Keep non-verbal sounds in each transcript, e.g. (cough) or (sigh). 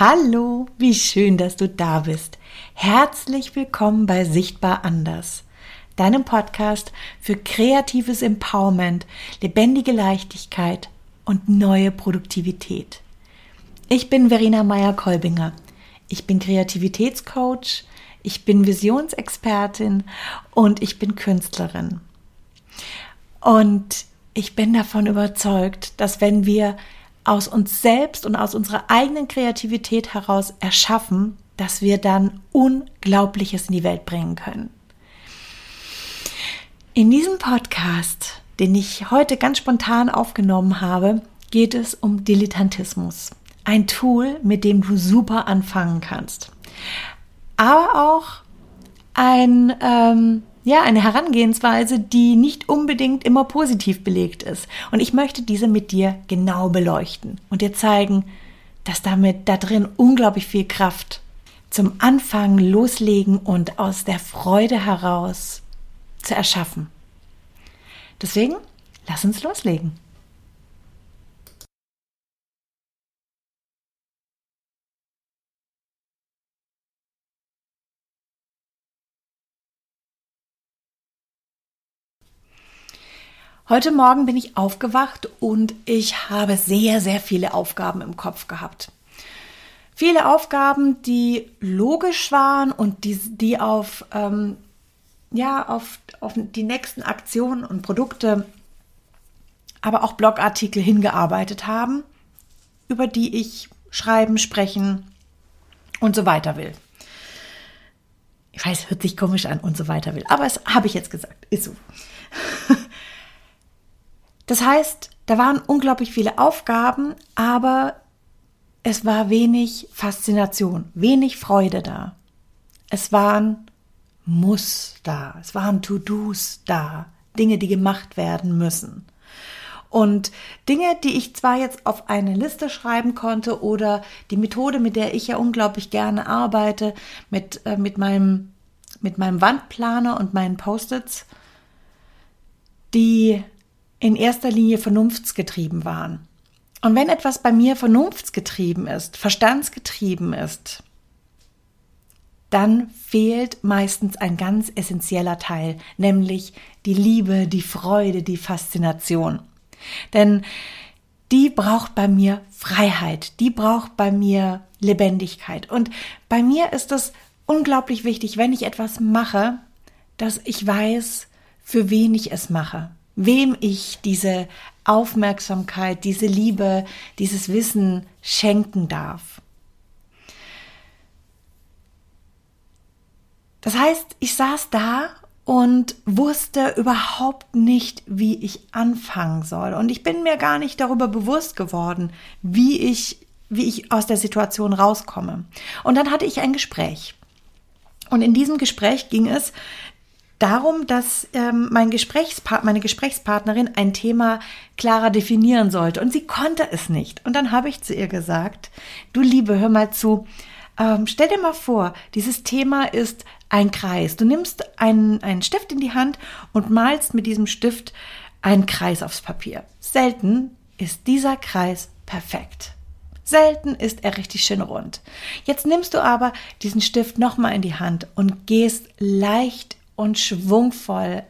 Hallo, wie schön, dass du da bist. Herzlich willkommen bei Sichtbar Anders, deinem Podcast für kreatives Empowerment, lebendige Leichtigkeit und neue Produktivität. Ich bin Verena Meyer-Kolbinger. Ich bin Kreativitätscoach, ich bin Visionsexpertin und ich bin Künstlerin. Und ich bin davon überzeugt, dass wenn wir aus uns selbst und aus unserer eigenen Kreativität heraus erschaffen, dass wir dann Unglaubliches in die Welt bringen können. In diesem Podcast, den ich heute ganz spontan aufgenommen habe, geht es um Dilettantismus. Ein Tool, mit dem du super anfangen kannst. Aber auch ein ähm, ja, eine Herangehensweise, die nicht unbedingt immer positiv belegt ist. Und ich möchte diese mit dir genau beleuchten und dir zeigen, dass damit da drin unglaublich viel Kraft zum Anfang loslegen und aus der Freude heraus zu erschaffen. Deswegen, lass uns loslegen. Heute Morgen bin ich aufgewacht und ich habe sehr, sehr viele Aufgaben im Kopf gehabt. Viele Aufgaben, die logisch waren und die, die auf, ähm, ja, auf, auf die nächsten Aktionen und Produkte, aber auch Blogartikel hingearbeitet haben, über die ich schreiben, sprechen und so weiter will. Ich weiß, hört sich komisch an und so weiter will, aber es habe ich jetzt gesagt, ist so. (laughs) Das heißt, da waren unglaublich viele Aufgaben, aber es war wenig Faszination, wenig Freude da. Es waren Muss da, es waren To-Dos da, Dinge, die gemacht werden müssen. Und Dinge, die ich zwar jetzt auf eine Liste schreiben konnte oder die Methode, mit der ich ja unglaublich gerne arbeite, mit, äh, mit, meinem, mit meinem Wandplaner und meinen Post-its, die in erster Linie vernunftsgetrieben waren. Und wenn etwas bei mir vernunftsgetrieben ist, verstandsgetrieben ist, dann fehlt meistens ein ganz essentieller Teil, nämlich die Liebe, die Freude, die Faszination. Denn die braucht bei mir Freiheit, die braucht bei mir Lebendigkeit. Und bei mir ist es unglaublich wichtig, wenn ich etwas mache, dass ich weiß, für wen ich es mache wem ich diese Aufmerksamkeit, diese Liebe, dieses Wissen schenken darf. Das heißt, ich saß da und wusste überhaupt nicht, wie ich anfangen soll. Und ich bin mir gar nicht darüber bewusst geworden, wie ich, wie ich aus der Situation rauskomme. Und dann hatte ich ein Gespräch. Und in diesem Gespräch ging es darum, dass ähm, mein Gesprächspart meine Gesprächspartnerin ein Thema klarer definieren sollte und sie konnte es nicht. Und dann habe ich zu ihr gesagt, du Liebe, hör mal zu, ähm, stell dir mal vor, dieses Thema ist ein Kreis. Du nimmst einen, einen Stift in die Hand und malst mit diesem Stift einen Kreis aufs Papier. Selten ist dieser Kreis perfekt. Selten ist er richtig schön rund. Jetzt nimmst du aber diesen Stift nochmal in die Hand und gehst leicht und schwungvoll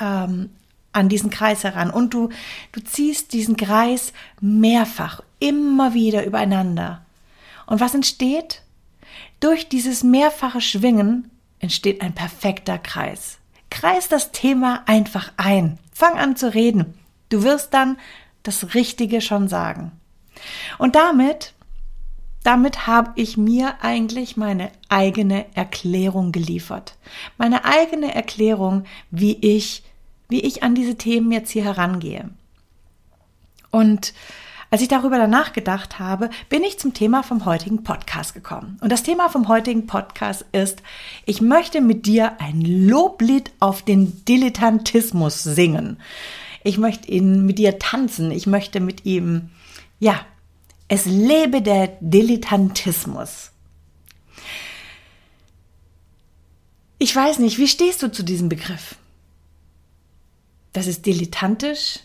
ähm, an diesen Kreis heran. Und du, du ziehst diesen Kreis mehrfach, immer wieder übereinander. Und was entsteht? Durch dieses mehrfache Schwingen entsteht ein perfekter Kreis. Kreis das Thema einfach ein. Fang an zu reden. Du wirst dann das Richtige schon sagen. Und damit damit habe ich mir eigentlich meine eigene Erklärung geliefert. Meine eigene Erklärung, wie ich, wie ich an diese Themen jetzt hier herangehe. Und als ich darüber danach gedacht habe, bin ich zum Thema vom heutigen Podcast gekommen. Und das Thema vom heutigen Podcast ist, ich möchte mit dir ein Loblied auf den Dilettantismus singen. Ich möchte ihn mit dir tanzen. Ich möchte mit ihm, ja, es lebe der Dilettantismus. Ich weiß nicht, wie stehst du zu diesem Begriff? Das ist dilettantisch.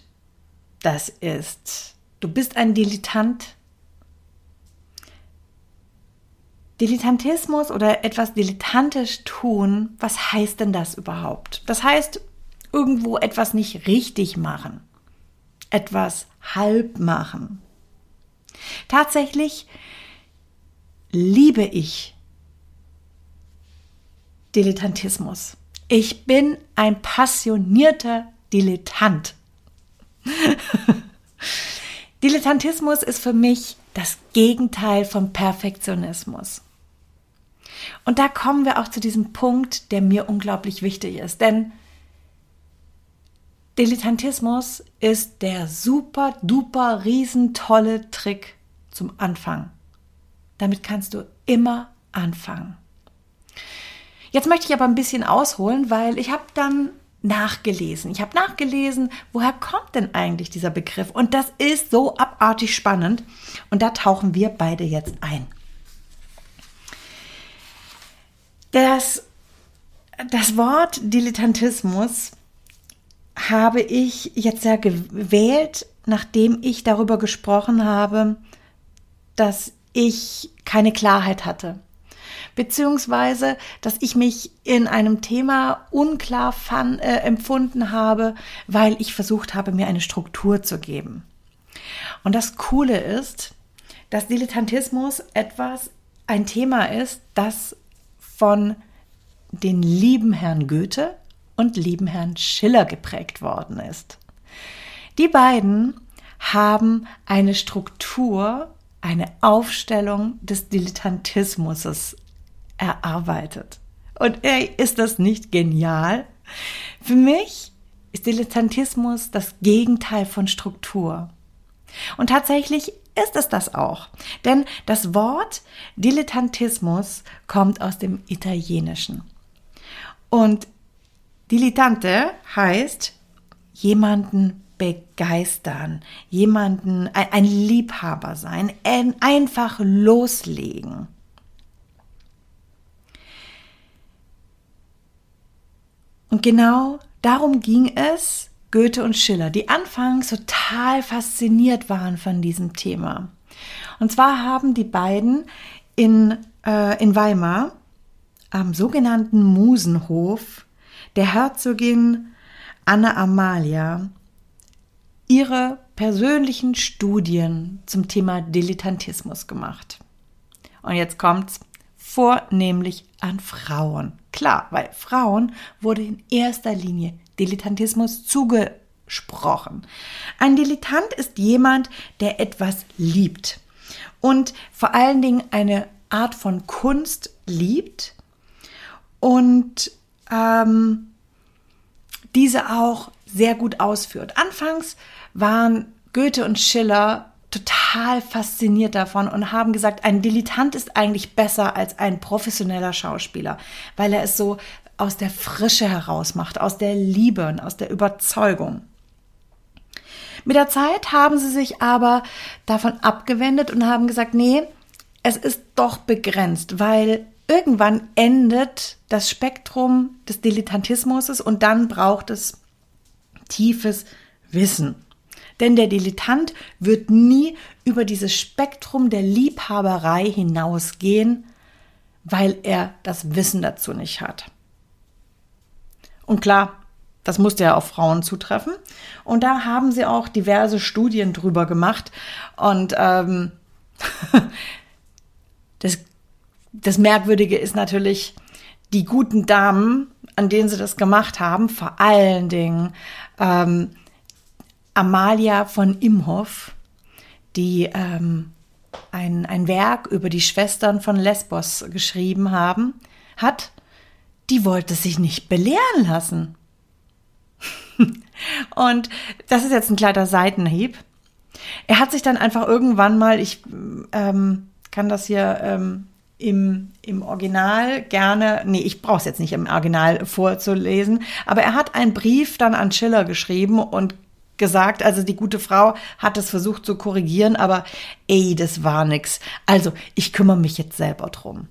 Das ist, du bist ein Dilettant. Dilettantismus oder etwas dilettantisch tun, was heißt denn das überhaupt? Das heißt, irgendwo etwas nicht richtig machen, etwas halb machen. Tatsächlich liebe ich Dilettantismus. Ich bin ein passionierter Dilettant. (laughs) Dilettantismus ist für mich das Gegenteil von Perfektionismus. Und da kommen wir auch zu diesem Punkt, der mir unglaublich wichtig ist. Denn Dilettantismus ist der super, duper, riesentolle Trick zum Anfang. Damit kannst du immer anfangen. Jetzt möchte ich aber ein bisschen ausholen, weil ich habe dann nachgelesen. Ich habe nachgelesen, woher kommt denn eigentlich dieser Begriff? Und das ist so abartig spannend. Und da tauchen wir beide jetzt ein. Das, das Wort Dilettantismus habe ich jetzt ja gewählt, nachdem ich darüber gesprochen habe, dass ich keine Klarheit hatte. Beziehungsweise, dass ich mich in einem Thema unklar fand, äh, empfunden habe, weil ich versucht habe, mir eine Struktur zu geben. Und das Coole ist, dass Dilettantismus etwas, ein Thema ist, das von den lieben Herrn Goethe und lieben Herrn Schiller geprägt worden ist. Die beiden haben eine Struktur, eine Aufstellung des Dilettantismus erarbeitet. Und ey, ist das nicht genial? Für mich ist Dilettantismus das Gegenteil von Struktur. Und tatsächlich ist es das auch. Denn das Wort Dilettantismus kommt aus dem Italienischen. Und Dilettante heißt jemanden begeistern, jemanden, ein Liebhaber sein, einfach loslegen. Und genau darum ging es Goethe und Schiller, die anfangs total fasziniert waren von diesem Thema. Und zwar haben die beiden in, äh, in Weimar am sogenannten Musenhof der Herzogin Anna Amalia ihre persönlichen Studien zum Thema Dilettantismus gemacht. Und jetzt kommt's vornehmlich an Frauen. Klar, weil Frauen wurde in erster Linie Dilettantismus zugesprochen. Ein Dilettant ist jemand, der etwas liebt und vor allen Dingen eine Art von Kunst liebt und ähm, diese auch sehr gut ausführt. Anfangs waren Goethe und Schiller total fasziniert davon und haben gesagt, ein Dilettant ist eigentlich besser als ein professioneller Schauspieler, weil er es so aus der Frische heraus macht, aus der Liebe und aus der Überzeugung. Mit der Zeit haben sie sich aber davon abgewendet und haben gesagt, nee, es ist doch begrenzt, weil irgendwann endet das Spektrum des Dilettantismus und dann braucht es tiefes Wissen. Denn der Dilettant wird nie über dieses Spektrum der Liebhaberei hinausgehen, weil er das Wissen dazu nicht hat. Und klar, das musste ja auf Frauen zutreffen. Und da haben sie auch diverse Studien drüber gemacht. Und ähm, (laughs) das, das Merkwürdige ist natürlich, die guten Damen, an denen sie das gemacht haben, vor allen Dingen ähm, Amalia von Imhoff, die ähm, ein, ein Werk über die Schwestern von Lesbos geschrieben haben, hat, die wollte sich nicht belehren lassen. (laughs) Und das ist jetzt ein kleiner Seitenhieb. Er hat sich dann einfach irgendwann mal, ich ähm, kann das hier ähm, im, im Original gerne, nee, ich brauche es jetzt nicht im Original vorzulesen, aber er hat einen Brief dann an Schiller geschrieben und gesagt, also die gute Frau hat es versucht zu korrigieren, aber ey, das war nix. Also, ich kümmere mich jetzt selber drum.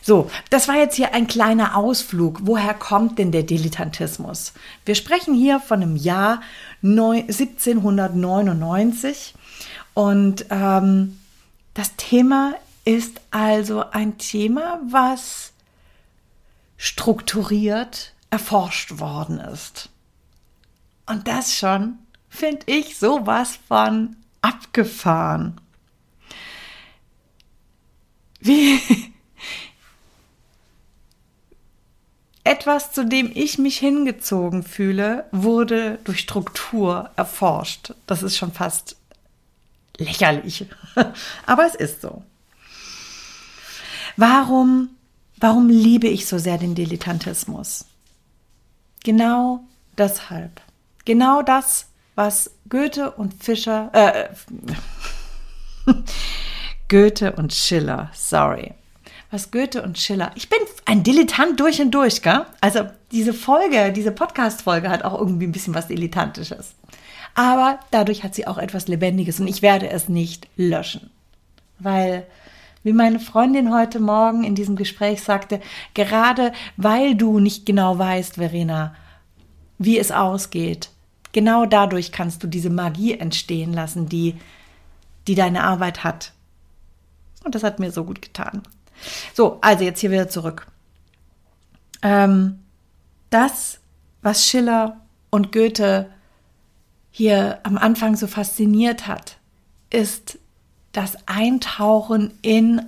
So, das war jetzt hier ein kleiner Ausflug. Woher kommt denn der Dilettantismus? Wir sprechen hier von dem Jahr 1799 und ähm, das Thema ist also ein Thema, was strukturiert erforscht worden ist. Und das schon finde ich sowas von abgefahren. Wie (laughs) etwas, zu dem ich mich hingezogen fühle, wurde durch Struktur erforscht. Das ist schon fast lächerlich. (laughs) Aber es ist so. Warum, warum liebe ich so sehr den Dilettantismus? Genau deshalb. Genau das, was Goethe und Fischer, äh, (laughs) Goethe und Schiller, sorry. Was Goethe und Schiller. Ich bin ein Dilettant durch und durch, gell? Also diese Folge, diese Podcast-Folge hat auch irgendwie ein bisschen was Dilettantisches. Aber dadurch hat sie auch etwas Lebendiges und ich werde es nicht löschen. Weil, wie meine Freundin heute Morgen in diesem Gespräch sagte, gerade weil du nicht genau weißt, Verena, wie es ausgeht, genau dadurch kannst du diese Magie entstehen lassen, die, die deine Arbeit hat. Und das hat mir so gut getan. So, also jetzt hier wieder zurück. Ähm, das, was Schiller und Goethe hier am Anfang so fasziniert hat, ist das Eintauchen in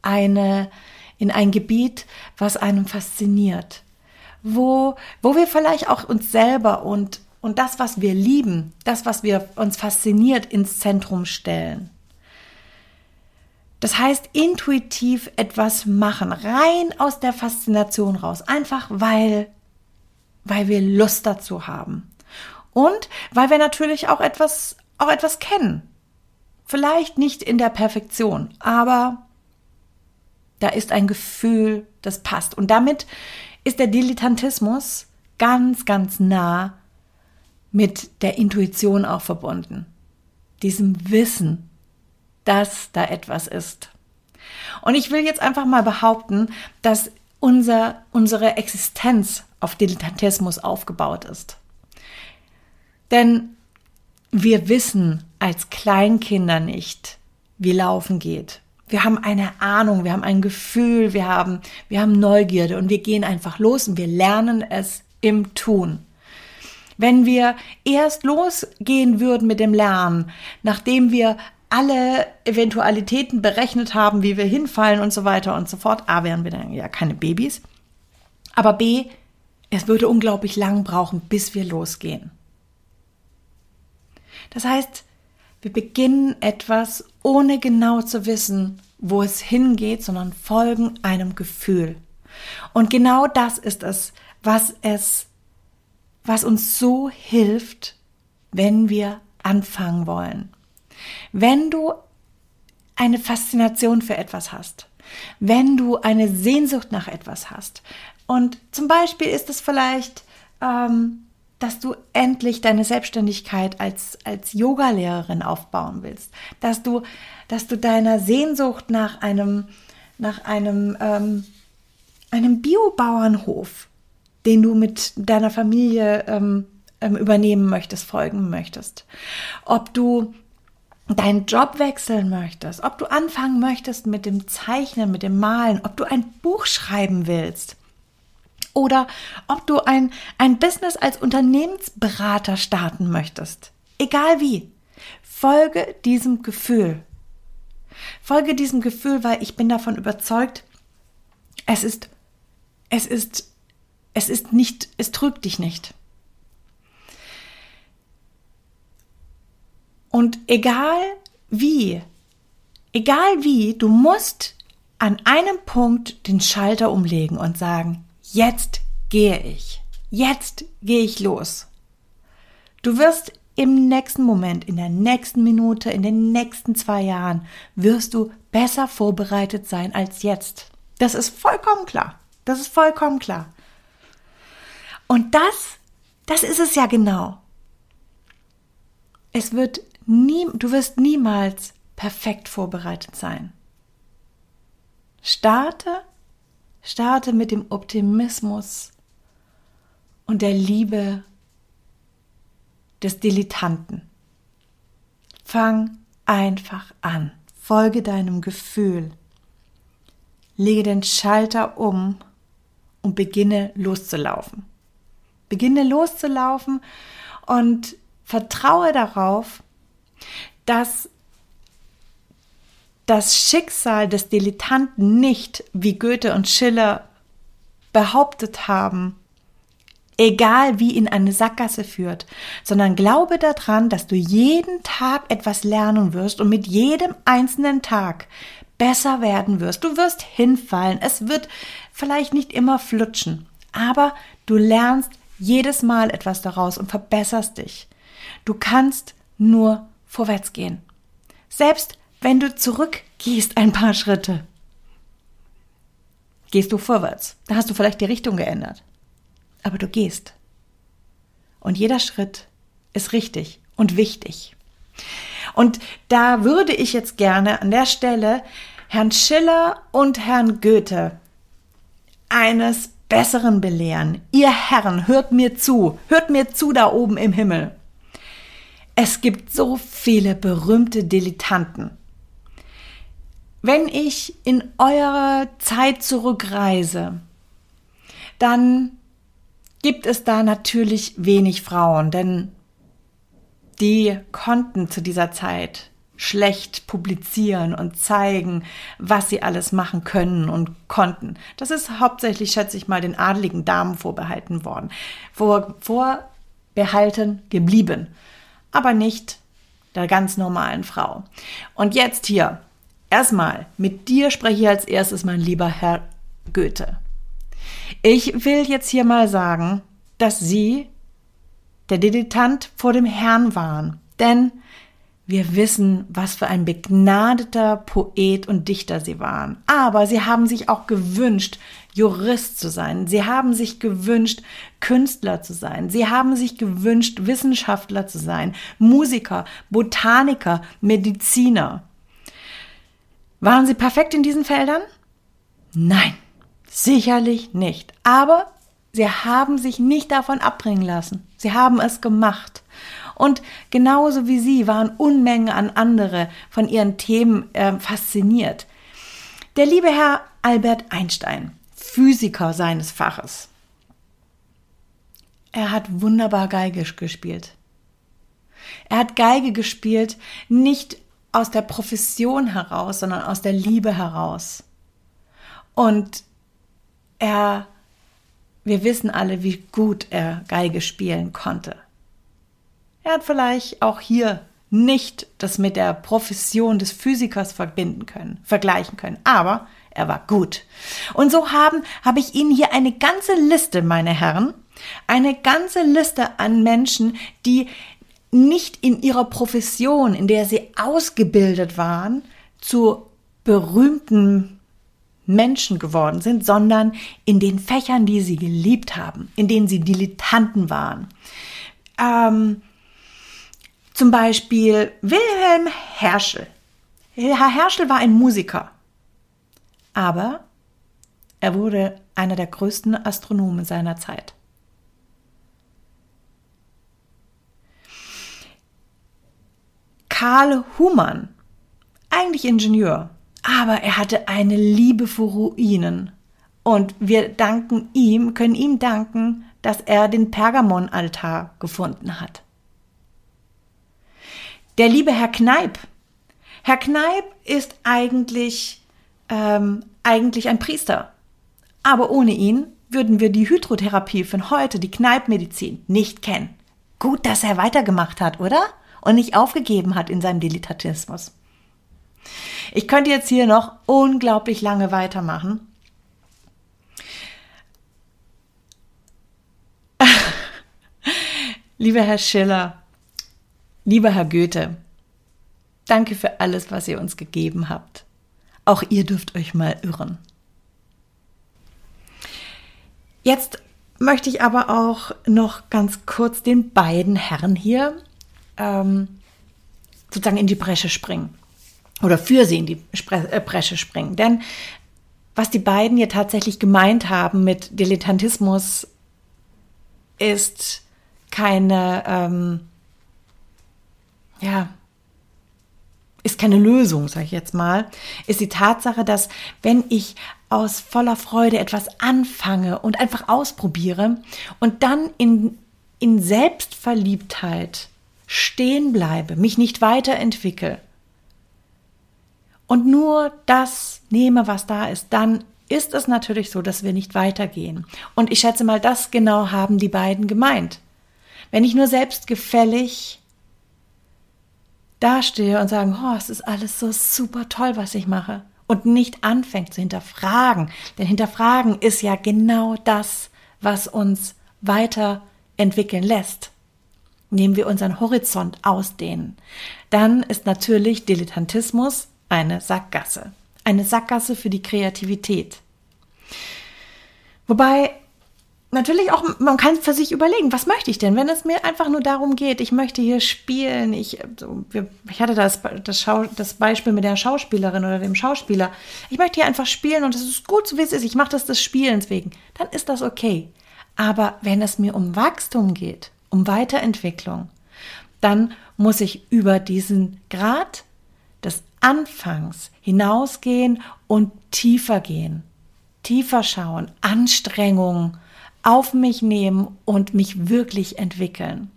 eine, in ein Gebiet, was einem fasziniert, wo, wo wir vielleicht auch uns selber und, und das, was wir lieben, das, was wir uns fasziniert, ins Zentrum stellen. Das heißt, intuitiv etwas machen, rein aus der Faszination raus, einfach weil, weil wir Lust dazu haben. Und weil wir natürlich auch etwas, auch etwas kennen. Vielleicht nicht in der Perfektion, aber da ist ein Gefühl, das passt. Und damit ist der Dilettantismus ganz, ganz nah mit der Intuition auch verbunden. Diesem Wissen, dass da etwas ist. Und ich will jetzt einfach mal behaupten, dass unser, unsere Existenz auf Dilettantismus aufgebaut ist. Denn wir wissen als Kleinkinder nicht, wie Laufen geht. Wir haben eine Ahnung, wir haben ein Gefühl, wir haben, wir haben Neugierde und wir gehen einfach los und wir lernen es im Tun. Wenn wir erst losgehen würden mit dem Lernen, nachdem wir alle Eventualitäten berechnet haben, wie wir hinfallen und so weiter und so fort, A, wären wir dann ja keine Babys, aber B, es würde unglaublich lang brauchen, bis wir losgehen. Das heißt, wir beginnen etwas, ohne genau zu wissen, wo es hingeht, sondern folgen einem Gefühl. Und genau das ist es, was es, was uns so hilft, wenn wir anfangen wollen. Wenn du eine Faszination für etwas hast, wenn du eine Sehnsucht nach etwas hast, und zum Beispiel ist es vielleicht ähm, dass du endlich deine Selbstständigkeit als, als Yogalehrerin aufbauen willst, dass du, dass du deiner Sehnsucht nach einem, nach einem, ähm, einem Biobauernhof, den du mit deiner Familie ähm, ähm, übernehmen möchtest, folgen möchtest. Ob du deinen Job wechseln möchtest, ob du anfangen möchtest mit dem Zeichnen, mit dem Malen, ob du ein Buch schreiben willst oder ob du ein, ein Business als Unternehmensberater starten möchtest. Egal wie. Folge diesem Gefühl. Folge diesem Gefühl, weil ich bin davon überzeugt, es ist, es ist, es ist nicht, es trügt dich nicht. Und egal wie, egal wie, du musst an einem Punkt den Schalter umlegen und sagen, jetzt gehe ich. Jetzt gehe ich los. Du wirst im nächsten Moment, in der nächsten Minute, in den nächsten zwei Jahren, wirst du besser vorbereitet sein als jetzt. Das ist vollkommen klar. Das ist vollkommen klar. Und das, das ist es ja genau. Es wird nie, du wirst niemals perfekt vorbereitet sein. Starte Starte mit dem Optimismus und der Liebe des Dilettanten. Fang einfach an. folge deinem Gefühl. Lege den Schalter um und beginne loszulaufen. Beginne loszulaufen und vertraue darauf, dass das Schicksal des Dilettanten nicht, wie Goethe und Schiller behauptet haben, egal wie in eine Sackgasse führt, sondern glaube daran, dass du jeden Tag etwas lernen wirst und mit jedem einzelnen Tag besser werden wirst. Du wirst hinfallen, es wird vielleicht nicht immer flutschen, aber du lernst jedes Mal etwas daraus und verbesserst dich. Du kannst nur vorwärts gehen. Selbst wenn du zurückgehst ein paar Schritte, gehst du vorwärts. Da hast du vielleicht die Richtung geändert aber du gehst. Und jeder Schritt ist richtig und wichtig. Und da würde ich jetzt gerne an der Stelle Herrn Schiller und Herrn Goethe eines Besseren belehren. Ihr Herren, hört mir zu, hört mir zu da oben im Himmel. Es gibt so viele berühmte Dilettanten. Wenn ich in eure Zeit zurückreise, dann gibt es da natürlich wenig Frauen, denn die konnten zu dieser Zeit schlecht publizieren und zeigen, was sie alles machen können und konnten. Das ist hauptsächlich, schätze ich mal, den adligen Damen vorbehalten worden, vor, vorbehalten geblieben, aber nicht der ganz normalen Frau. Und jetzt hier, erstmal, mit dir spreche ich als erstes, mein lieber Herr Goethe. Ich will jetzt hier mal sagen, dass Sie der Dilettant vor dem Herrn waren, denn wir wissen, was für ein begnadeter Poet und Dichter sie waren. Aber sie haben sich auch gewünscht, Jurist zu sein. Sie haben sich gewünscht, Künstler zu sein. Sie haben sich gewünscht, Wissenschaftler zu sein, Musiker, Botaniker, Mediziner. Waren sie perfekt in diesen Feldern? Nein. Sicherlich nicht. Aber sie haben sich nicht davon abbringen lassen. Sie haben es gemacht. Und genauso wie sie waren Unmengen an andere von ihren Themen äh, fasziniert. Der liebe Herr Albert Einstein, Physiker seines Faches. Er hat wunderbar Geige gespielt. Er hat Geige gespielt, nicht aus der Profession heraus, sondern aus der Liebe heraus. Und er, wir wissen alle, wie gut er Geige spielen konnte. Er hat vielleicht auch hier nicht das mit der Profession des Physikers verbinden können, vergleichen können, aber er war gut. Und so haben, habe ich Ihnen hier eine ganze Liste, meine Herren, eine ganze Liste an Menschen, die nicht in ihrer Profession, in der sie ausgebildet waren, zu berühmten Menschen geworden sind, sondern in den Fächern, die sie geliebt haben, in denen sie Dilettanten waren. Ähm, zum Beispiel Wilhelm Herschel. Herr Herschel war ein Musiker, aber er wurde einer der größten Astronomen seiner Zeit. Karl Humann, eigentlich Ingenieur, aber er hatte eine Liebe für Ruinen. Und wir danken ihm, können ihm danken, dass er den Pergamonaltar gefunden hat. Der liebe Herr Kneip. Herr Kneip ist eigentlich, ähm, eigentlich ein Priester. Aber ohne ihn würden wir die Hydrotherapie von heute, die Kneipmedizin, nicht kennen. Gut, dass er weitergemacht hat, oder? Und nicht aufgegeben hat in seinem Dilettantismus. Ich könnte jetzt hier noch unglaublich lange weitermachen. (laughs) Lieber Herr Schiller, lieber Herr Goethe, danke für alles, was ihr uns gegeben habt. Auch ihr dürft euch mal irren. Jetzt möchte ich aber auch noch ganz kurz den beiden Herren hier ähm, sozusagen in die Bresche springen oder für sie in die äh, Bresche springen. Denn was die beiden hier tatsächlich gemeint haben mit Dilettantismus ist keine, ähm, ja, ist keine Lösung, sage ich jetzt mal, ist die Tatsache, dass wenn ich aus voller Freude etwas anfange und einfach ausprobiere und dann in, in Selbstverliebtheit stehen bleibe, mich nicht weiterentwickle und nur das nehme, was da ist, dann ist es natürlich so, dass wir nicht weitergehen. Und ich schätze mal, das genau haben die beiden gemeint. Wenn ich nur selbstgefällig dastehe und sage, oh, es ist alles so super toll, was ich mache, und nicht anfängt zu hinterfragen, denn hinterfragen ist ja genau das, was uns weiterentwickeln lässt. Nehmen wir unseren Horizont ausdehnen, dann ist natürlich Dilettantismus eine Sackgasse. Eine Sackgasse für die Kreativität. Wobei natürlich auch, man kann für sich überlegen, was möchte ich denn, wenn es mir einfach nur darum geht, ich möchte hier spielen, ich, ich hatte das, das, Schau, das Beispiel mit der Schauspielerin oder dem Schauspieler, ich möchte hier einfach spielen und es ist gut, so wie es ist, ich mache das des Spielens wegen, dann ist das okay. Aber wenn es mir um Wachstum geht, um Weiterentwicklung, dann muss ich über diesen Grad des Anfangs hinausgehen und tiefer gehen, tiefer schauen, Anstrengungen, auf mich nehmen und mich wirklich entwickeln.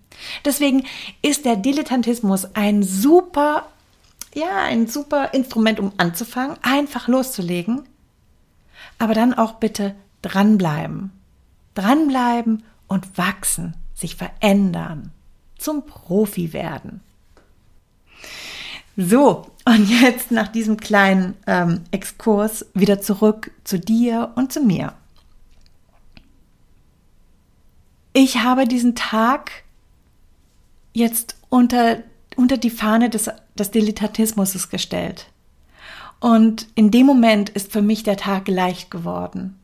Deswegen ist der Dilettantismus ein super, ja, ein super Instrument, um anzufangen, einfach loszulegen. Aber dann auch bitte dranbleiben. Dranbleiben und wachsen, sich verändern, zum Profi werden. So, und jetzt nach diesem kleinen ähm, Exkurs wieder zurück zu dir und zu mir. ich habe diesen Tag jetzt unter, unter die Fahne des, des Dilettantismus gestellt. Und in dem Moment ist für mich der Tag leicht geworden.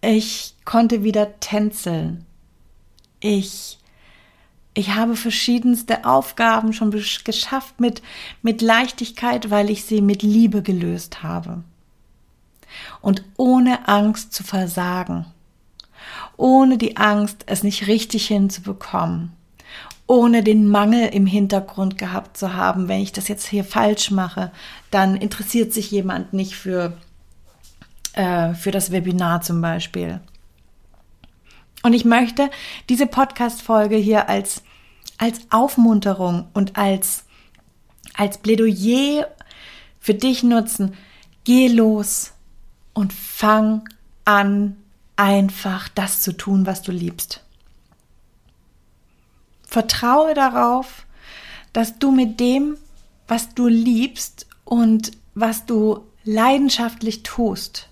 Ich konnte wieder tänzeln. Ich, ich habe verschiedenste Aufgaben schon geschafft mit, mit Leichtigkeit, weil ich sie mit Liebe gelöst habe. Und ohne Angst zu versagen ohne die Angst, es nicht richtig hinzubekommen, ohne den Mangel im Hintergrund gehabt zu haben, wenn ich das jetzt hier falsch mache, dann interessiert sich jemand nicht für, äh, für das Webinar zum Beispiel. Und ich möchte diese Podcast-Folge hier als, als Aufmunterung und als, als Plädoyer für dich nutzen. Geh los und fang an, einfach das zu tun, was du liebst. Vertraue darauf, dass du mit dem, was du liebst und was du leidenschaftlich tust,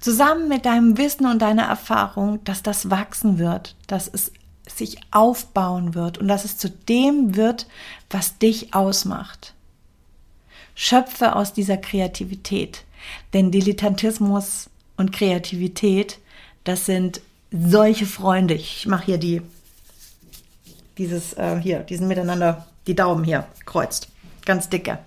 zusammen mit deinem Wissen und deiner Erfahrung, dass das wachsen wird, dass es sich aufbauen wird und dass es zu dem wird, was dich ausmacht. Schöpfe aus dieser Kreativität, denn Dilettantismus und Kreativität das sind solche Freunde. Ich mache hier die, dieses, äh, hier, diesen miteinander, die Daumen hier, kreuzt. Ganz dicke.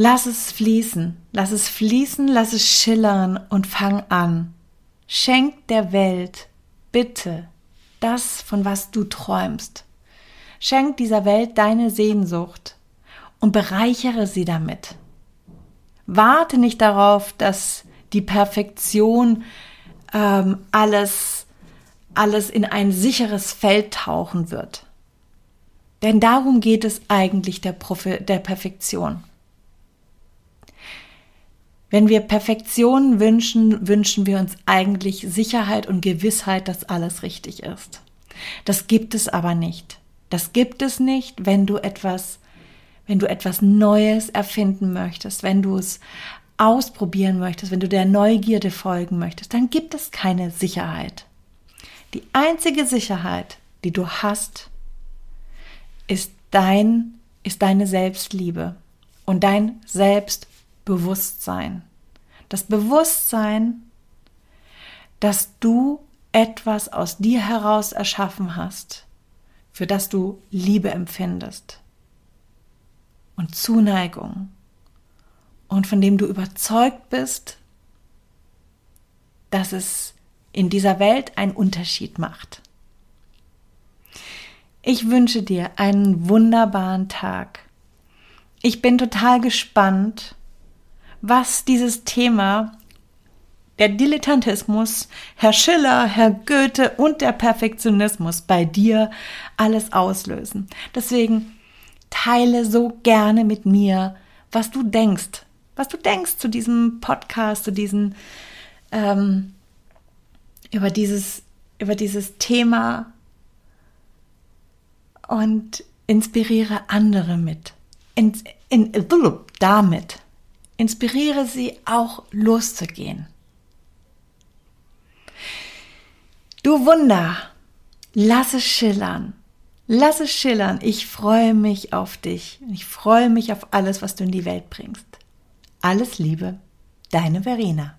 Lass es fließen, lass es fließen, lass es schillern und fang an. Schenk der Welt bitte das, von was du träumst. Schenk dieser Welt deine Sehnsucht und bereichere sie damit. Warte nicht darauf, dass die Perfektion ähm, alles, alles in ein sicheres Feld tauchen wird. Denn darum geht es eigentlich der, Profi der Perfektion. Wenn wir Perfektion wünschen, wünschen wir uns eigentlich Sicherheit und Gewissheit, dass alles richtig ist. Das gibt es aber nicht. Das gibt es nicht, wenn du etwas wenn du etwas Neues erfinden möchtest, wenn du es ausprobieren möchtest, wenn du der Neugierde folgen möchtest, dann gibt es keine Sicherheit. Die einzige Sicherheit, die du hast, ist dein, ist deine Selbstliebe und dein Selbstbewusstsein. Das Bewusstsein, dass du etwas aus dir heraus erschaffen hast, für das du Liebe empfindest und Zuneigung und von dem du überzeugt bist, dass es in dieser Welt einen Unterschied macht. Ich wünsche dir einen wunderbaren Tag. Ich bin total gespannt, was dieses Thema der Dilettantismus, Herr Schiller, Herr Goethe und der Perfektionismus bei dir alles auslösen. Deswegen teile so gerne mit mir, was du denkst, was du denkst zu diesem Podcast, zu diesen ähm, über dieses über dieses Thema und inspiriere andere mit. In, in, damit inspiriere sie auch loszugehen. Du Wunder, lass es schillern. Lass es schillern. Ich freue mich auf dich. Ich freue mich auf alles, was du in die Welt bringst. Alles Liebe, deine Verena.